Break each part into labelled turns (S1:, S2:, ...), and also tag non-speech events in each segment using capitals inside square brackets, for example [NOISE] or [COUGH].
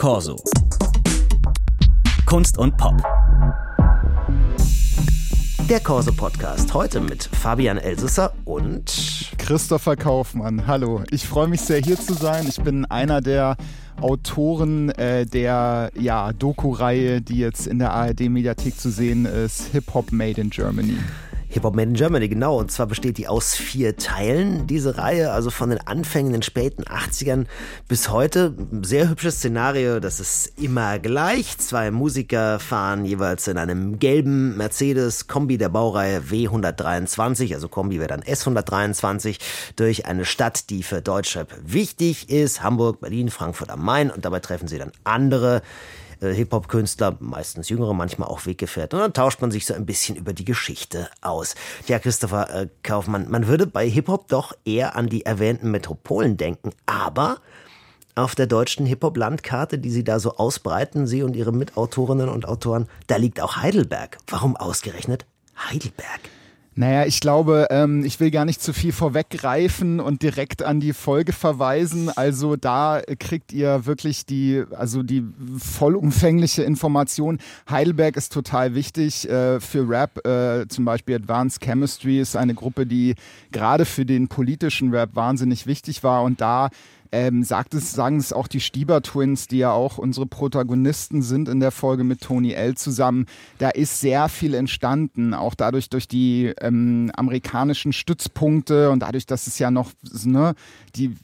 S1: Corso. Kunst und Pop. Der Corso Podcast. Heute mit Fabian Elsesser und
S2: Christopher Kaufmann. Hallo. Ich freue mich sehr, hier zu sein. Ich bin einer der Autoren äh, der ja, Doku-Reihe, die jetzt in der ARD-Mediathek zu sehen ist, Hip Hop Made in Germany.
S1: Hip-Hop Made in Germany, genau. Und zwar besteht die aus vier Teilen, diese Reihe, also von den Anfängen in den späten 80ern bis heute. Sehr hübsches Szenario, das ist immer gleich. Zwei Musiker fahren jeweils in einem gelben Mercedes Kombi der Baureihe W123, also Kombi wäre dann S123, durch eine Stadt, die für Deutschrap wichtig ist. Hamburg, Berlin, Frankfurt am Main. Und dabei treffen sie dann andere äh, Hip-Hop-Künstler, meistens jüngere, manchmal auch Weggefährten. Und dann tauscht man sich so ein bisschen über die Geschichte aus. Ja, Christopher äh, Kaufmann, man würde bei Hip-Hop doch eher an die erwähnten Metropolen denken, aber auf der deutschen Hip-Hop-Landkarte, die Sie da so ausbreiten, Sie und Ihre Mitautorinnen und Autoren, da liegt auch Heidelberg. Warum ausgerechnet Heidelberg?
S2: Naja, ich glaube, ähm, ich will gar nicht zu viel vorweggreifen und direkt an die Folge verweisen. Also da kriegt ihr wirklich die, also die vollumfängliche Information. Heidelberg ist total wichtig äh, für Rap. Äh, zum Beispiel Advanced Chemistry ist eine Gruppe, die gerade für den politischen Rap wahnsinnig wichtig war und da ähm, sagt es, sagen es auch die Stieber Twins, die ja auch unsere Protagonisten sind in der Folge mit Tony L zusammen. Da ist sehr viel entstanden, auch dadurch durch die ähm, amerikanischen Stützpunkte und dadurch, dass es ja noch, ne, die,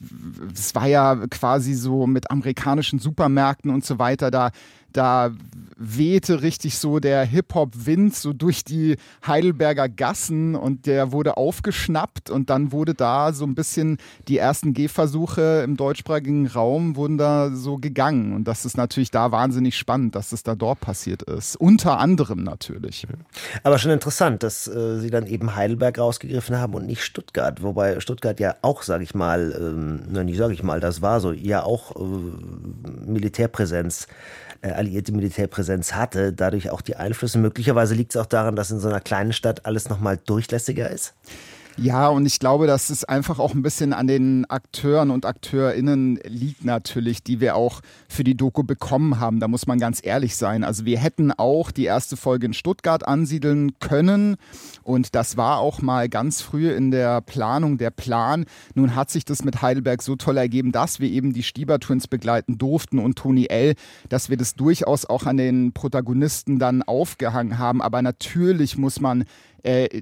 S2: es war ja quasi so mit amerikanischen Supermärkten und so weiter, da da wehte richtig so der Hip-Hop-Wind so durch die Heidelberger Gassen und der wurde aufgeschnappt und dann wurde da so ein bisschen die ersten Gehversuche im deutschsprachigen Raum wurden da so gegangen und das ist natürlich da wahnsinnig spannend, dass es da dort passiert ist. Unter anderem natürlich.
S1: Aber schon interessant, dass äh, sie dann eben Heidelberg rausgegriffen haben und nicht Stuttgart, wobei Stuttgart ja auch, sage ich mal, ähm, nein, nicht sage ich mal, das war so, ja auch äh, Militärpräsenz alliierte Militärpräsenz hatte, dadurch auch die Einflüsse. Möglicherweise liegt es auch daran, dass in so einer kleinen Stadt alles nochmal durchlässiger ist.
S2: Ja, und ich glaube, dass es einfach auch ein bisschen an den Akteuren und AkteurInnen liegt natürlich, die wir auch für die Doku bekommen haben. Da muss man ganz ehrlich sein. Also wir hätten auch die erste Folge in Stuttgart ansiedeln können und das war auch mal ganz früh in der Planung der Plan. Nun hat sich das mit Heidelberg so toll ergeben, dass wir eben die Stieber Twins begleiten durften und Toni L., dass wir das durchaus auch an den Protagonisten dann aufgehangen haben. Aber natürlich muss man äh,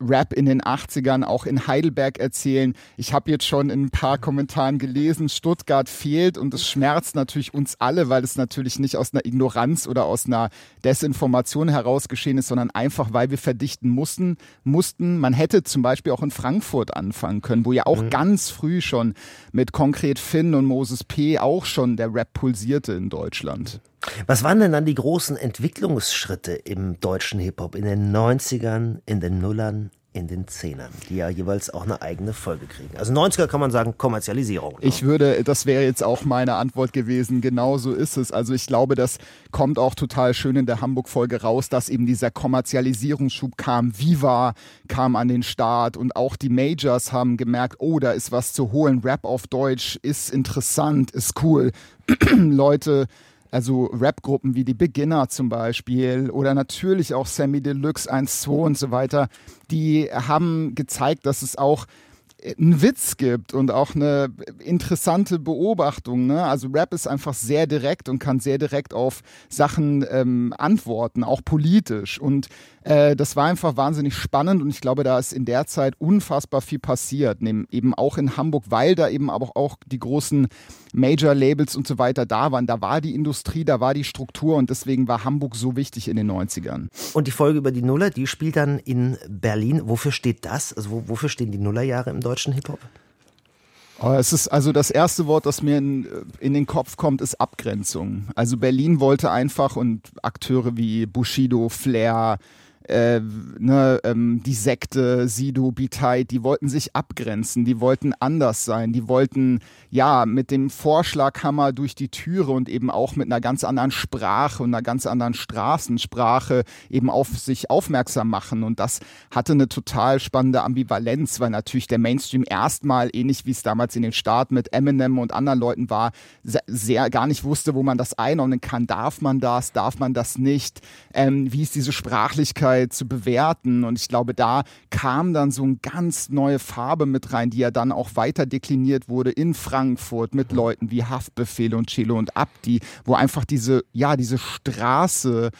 S2: Rap in den 80ern auch in Heidelberg erzählen. Ich habe jetzt schon in ein paar Kommentaren gelesen, Stuttgart fehlt und es schmerzt natürlich uns alle, weil es natürlich nicht aus einer Ignoranz oder aus einer Desinformation heraus geschehen ist, sondern einfach, weil wir verdichten mussten. mussten. Man hätte zum Beispiel auch in Frankfurt anfangen können, wo ja auch mhm. ganz früh schon mit konkret Finn und Moses P. auch schon der Rap pulsierte in Deutschland.
S1: Was waren denn dann die großen Entwicklungsschritte im deutschen Hip-Hop in den 90ern, in den Nullern, in den Zehnern, die ja jeweils auch eine eigene Folge kriegen. Also 90er kann man sagen Kommerzialisierung.
S2: Ich würde, das wäre jetzt auch meine Antwort gewesen, genau so ist es. Also ich glaube, das kommt auch total schön in der Hamburg-Folge raus, dass eben dieser Kommerzialisierungsschub kam. Viva kam an den Start und auch die Majors haben gemerkt, oh, da ist was zu holen. Rap auf Deutsch ist interessant, ist cool. [CLEARS THROAT] Leute also Rap-Gruppen wie die Beginner zum Beispiel oder natürlich auch Sammy Deluxe 1-2 und so weiter, die haben gezeigt, dass es auch einen Witz gibt und auch eine interessante Beobachtung. Ne? Also Rap ist einfach sehr direkt und kann sehr direkt auf Sachen ähm, antworten, auch politisch. Und äh, das war einfach wahnsinnig spannend und ich glaube, da ist in der Zeit unfassbar viel passiert, eben auch in Hamburg, weil da eben aber auch die großen Major-Labels und so weiter da waren. Da war die Industrie, da war die Struktur und deswegen war Hamburg so wichtig in den 90ern.
S1: Und die Folge über die Nuller, die spielt dann in Berlin. Wofür steht das? Also wofür stehen die Nullerjahre im deutschen Hip-Hop?
S2: Oh, es ist also das erste Wort, das mir in, in, den Kopf kommt, ist Abgrenzung. Also Berlin wollte einfach und Akteure wie Bushido, Flair, äh, ne, ähm, die Sekte, Sido, Bitay, die wollten sich abgrenzen, die wollten anders sein, die wollten ja mit dem Vorschlaghammer durch die Türe und eben auch mit einer ganz anderen Sprache und einer ganz anderen Straßensprache eben auf sich aufmerksam machen. Und das hatte eine total spannende Ambivalenz, weil natürlich der Mainstream erstmal, ähnlich wie es damals in den Staaten mit Eminem und anderen Leuten war, sehr, sehr gar nicht wusste, wo man das einordnen kann. Darf man das? Darf man das nicht? Ähm, wie ist diese Sprachlichkeit zu bewerten? Und ich glaube, da kam dann so eine ganz neue Farbe mit rein, die ja dann auch weiter dekliniert wurde in Frankfurt mit Leuten wie Haftbefehl und Chelo und Abdi, wo einfach diese, ja, diese Straße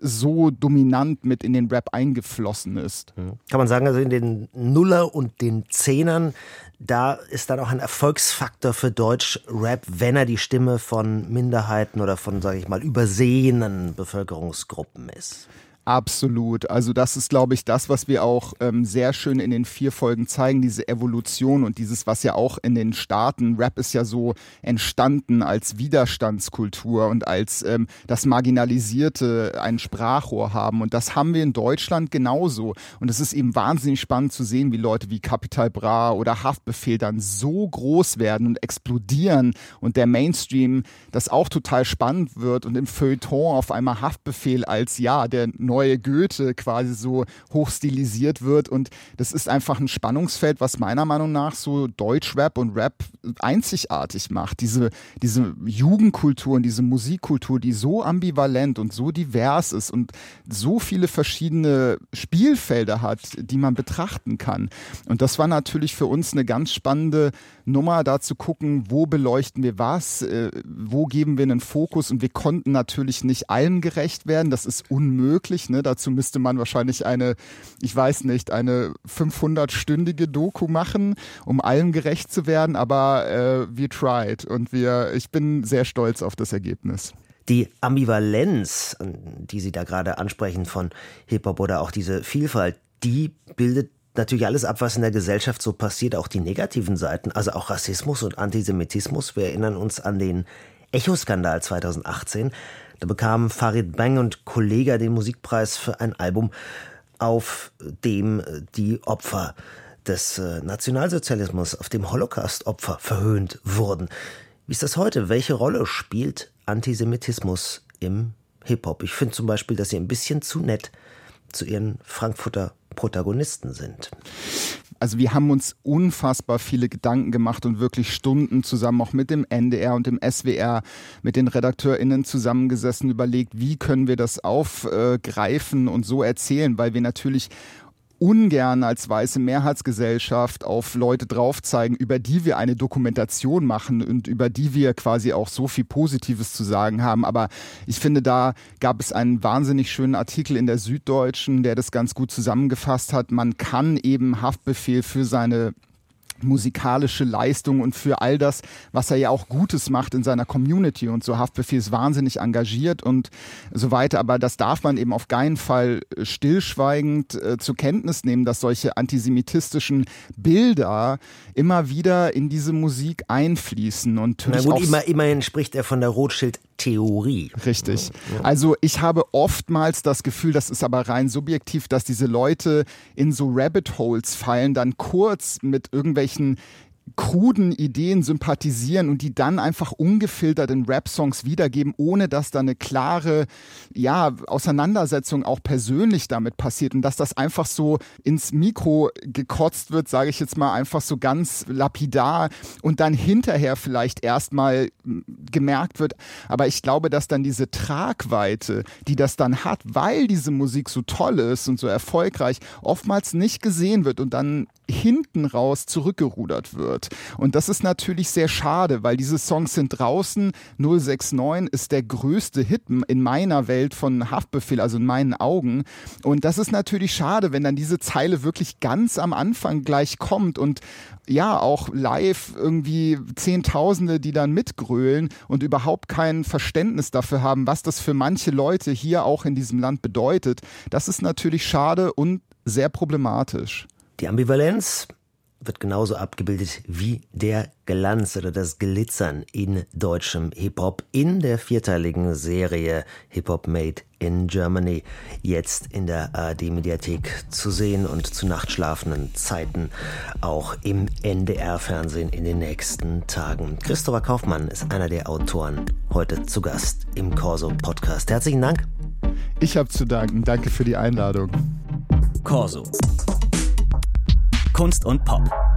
S2: so dominant mit in den Rap eingeflossen ist.
S1: Kann man sagen, also in den Nuller und den Zehnern, da ist dann auch ein Erfolgsfaktor für Deutsch-Rap, wenn er die Stimme von Minderheiten oder von, sage ich mal, übersehenen Bevölkerungsgruppen ist.
S2: Absolut. Also das ist, glaube ich, das, was wir auch ähm, sehr schön in den vier Folgen zeigen, diese Evolution und dieses, was ja auch in den Staaten, Rap ist ja so entstanden als Widerstandskultur und als ähm, das Marginalisierte ein Sprachrohr haben. Und das haben wir in Deutschland genauso. Und es ist eben wahnsinnig spannend zu sehen, wie Leute wie Capital Bra oder Haftbefehl dann so groß werden und explodieren und der Mainstream das auch total spannend wird und im Feuilleton auf einmal Haftbefehl als ja, der neue Goethe quasi so hochstilisiert wird. Und das ist einfach ein Spannungsfeld, was meiner Meinung nach so Deutschrap und Rap einzigartig macht. Diese, diese Jugendkultur und diese Musikkultur, die so ambivalent und so divers ist und so viele verschiedene Spielfelder hat, die man betrachten kann. Und das war natürlich für uns eine ganz spannende Nummer, da zu gucken, wo beleuchten wir was, äh, wo geben wir einen Fokus. Und wir konnten natürlich nicht allem gerecht werden. Das ist unmöglich. Ne? Dazu müsste man wahrscheinlich eine, ich weiß nicht, eine 500-stündige Doku machen, um allem gerecht zu werden. Aber äh, wir tried und wir, ich bin sehr stolz auf das Ergebnis.
S1: Die Ambivalenz, die Sie da gerade ansprechen von Hip-Hop oder auch diese Vielfalt, die bildet natürlich alles ab, was in der Gesellschaft so passiert, auch die negativen Seiten, also auch Rassismus und Antisemitismus. Wir erinnern uns an den Echo-Skandal 2018. Da bekamen Farid Bang und Kollega den Musikpreis für ein Album, auf dem die Opfer des äh, Nationalsozialismus, auf dem Holocaust-Opfer verhöhnt wurden. Wie ist das heute? Welche Rolle spielt Antisemitismus im Hip-Hop? Ich finde zum Beispiel, dass sie ein bisschen zu nett zu ihren Frankfurter Protagonisten sind.
S2: Also wir haben uns unfassbar viele Gedanken gemacht und wirklich Stunden zusammen auch mit dem NDR und dem SWR, mit den RedakteurInnen zusammengesessen, überlegt, wie können wir das aufgreifen und so erzählen, weil wir natürlich ungern als weiße Mehrheitsgesellschaft auf Leute drauf zeigen, über die wir eine Dokumentation machen und über die wir quasi auch so viel Positives zu sagen haben. Aber ich finde, da gab es einen wahnsinnig schönen Artikel in der Süddeutschen, der das ganz gut zusammengefasst hat. Man kann eben Haftbefehl für seine musikalische Leistung und für all das, was er ja auch Gutes macht in seiner Community und so Haftbefehl ist wahnsinnig engagiert und so weiter. Aber das darf man eben auf keinen Fall stillschweigend äh, zur Kenntnis nehmen, dass solche antisemitistischen Bilder immer wieder in diese Musik einfließen und
S1: Na gut, immer, immerhin spricht er von der Rothschild Theorie.
S2: Richtig. Also ich habe oftmals das Gefühl, das ist aber rein subjektiv, dass diese Leute in so Rabbit Holes fallen, dann kurz mit irgendwelchen kruden Ideen sympathisieren und die dann einfach ungefiltert in Rap-Songs wiedergeben, ohne dass da eine klare ja, Auseinandersetzung auch persönlich damit passiert und dass das einfach so ins Mikro gekotzt wird, sage ich jetzt mal einfach so ganz lapidar und dann hinterher vielleicht erstmal gemerkt wird. Aber ich glaube, dass dann diese Tragweite, die das dann hat, weil diese Musik so toll ist und so erfolgreich, oftmals nicht gesehen wird und dann hinten raus zurückgerudert wird. Und das ist natürlich sehr schade, weil diese Songs sind draußen. 069 ist der größte Hit in meiner Welt von Haftbefehl, also in meinen Augen. Und das ist natürlich schade, wenn dann diese Zeile wirklich ganz am Anfang gleich kommt und ja, auch live irgendwie Zehntausende, die dann mitgrölen und überhaupt kein Verständnis dafür haben, was das für manche Leute hier auch in diesem Land bedeutet. Das ist natürlich schade und sehr problematisch.
S1: Die Ambivalenz wird genauso abgebildet wie der Glanz oder das Glitzern in deutschem Hip-Hop in der vierteiligen Serie Hip-Hop Made in Germany jetzt in der ARD-Mediathek zu sehen und zu nachtschlafenden Zeiten auch im NDR-Fernsehen in den nächsten Tagen. Christopher Kaufmann ist einer der Autoren heute zu Gast im Corso-Podcast. Herzlichen Dank.
S2: Ich habe zu danken. Danke für die Einladung.
S3: Corso. Kunst und Pop.